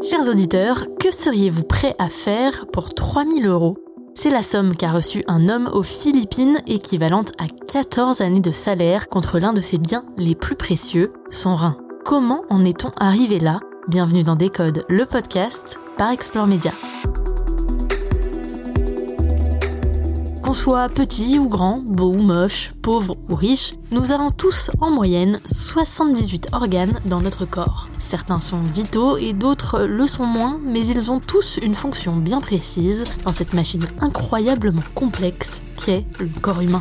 Chers auditeurs, que seriez-vous prêt à faire pour 3000 euros? C'est la somme qu'a reçue un homme aux Philippines, équivalente à 14 années de salaire contre l'un de ses biens les plus précieux, son rein. Comment en est-on arrivé là? Bienvenue dans Décode, le podcast par Explore Media. Qu'on soit petit ou grand, beau ou moche, pauvre ou riche, nous avons tous en moyenne 78 organes dans notre corps. Certains sont vitaux et d'autres le sont moins, mais ils ont tous une fonction bien précise dans cette machine incroyablement complexe qu'est le corps humain.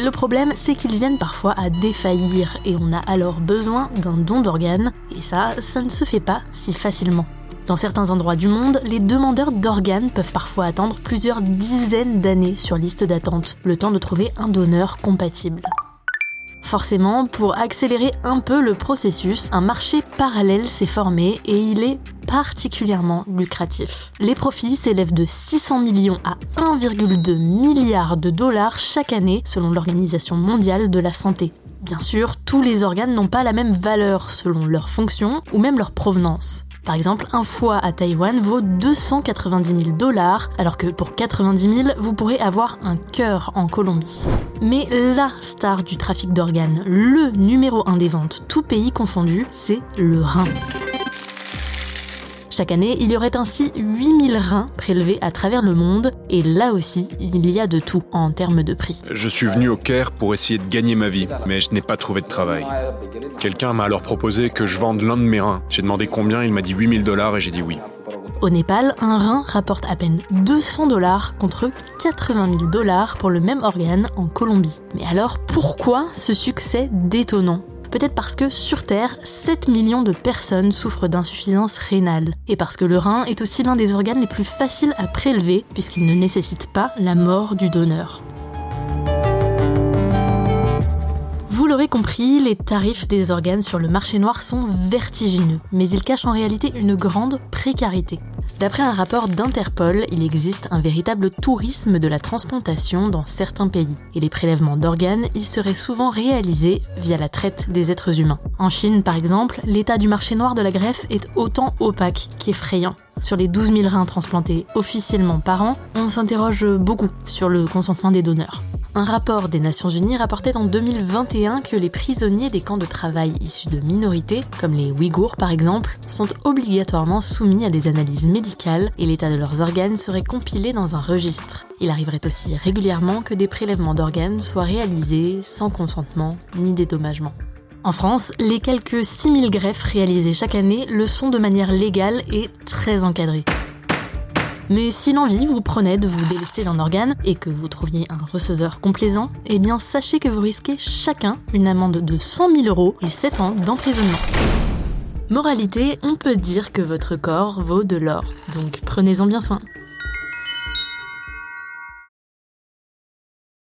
Le problème, c'est qu'ils viennent parfois à défaillir et on a alors besoin d'un don d'organes, et ça, ça ne se fait pas si facilement. Dans certains endroits du monde, les demandeurs d'organes peuvent parfois attendre plusieurs dizaines d'années sur liste d'attente, le temps de trouver un donneur compatible. Forcément, pour accélérer un peu le processus, un marché parallèle s'est formé et il est particulièrement lucratif. Les profits s'élèvent de 600 millions à 1,2 milliard de dollars chaque année selon l'Organisation mondiale de la santé. Bien sûr, tous les organes n'ont pas la même valeur selon leur fonction ou même leur provenance. Par exemple, un foie à Taïwan vaut 290 000 dollars, alors que pour 90 000, vous pourrez avoir un cœur en Colombie. Mais la star du trafic d'organes, le numéro 1 des ventes, tout pays confondu, c'est le rein. Chaque année, il y aurait ainsi 8000 reins prélevés à travers le monde, et là aussi, il y a de tout en termes de prix. Je suis venu au Caire pour essayer de gagner ma vie, mais je n'ai pas trouvé de travail. Quelqu'un m'a alors proposé que je vende l'un de mes reins. J'ai demandé combien, il m'a dit 8000 dollars et j'ai dit oui. Au Népal, un rein rapporte à peine 200 dollars contre 80 000 dollars pour le même organe en Colombie. Mais alors pourquoi ce succès détonnant? Peut-être parce que sur Terre, 7 millions de personnes souffrent d'insuffisance rénale. Et parce que le rein est aussi l'un des organes les plus faciles à prélever puisqu'il ne nécessite pas la mort du donneur. Vous l'aurez compris, les tarifs des organes sur le marché noir sont vertigineux, mais ils cachent en réalité une grande précarité. D'après un rapport d'Interpol, il existe un véritable tourisme de la transplantation dans certains pays, et les prélèvements d'organes y seraient souvent réalisés via la traite des êtres humains. En Chine, par exemple, l'état du marché noir de la greffe est autant opaque qu'effrayant. Sur les 12 000 reins transplantés officiellement par an, on s'interroge beaucoup sur le consentement des donneurs. Un rapport des Nations Unies rapportait en 2021 que les prisonniers des camps de travail issus de minorités, comme les Ouïghours par exemple, sont obligatoirement soumis à des analyses médicales et l'état de leurs organes serait compilé dans un registre. Il arriverait aussi régulièrement que des prélèvements d'organes soient réalisés sans consentement ni dédommagement. En France, les quelques 6000 greffes réalisées chaque année le sont de manière légale et très encadrée. Mais si l'envie vous prenait de vous délester d'un organe et que vous trouviez un receveur complaisant, eh bien sachez que vous risquez chacun une amende de 100 000 euros et 7 ans d'emprisonnement. Moralité, on peut dire que votre corps vaut de l'or, donc prenez-en bien soin.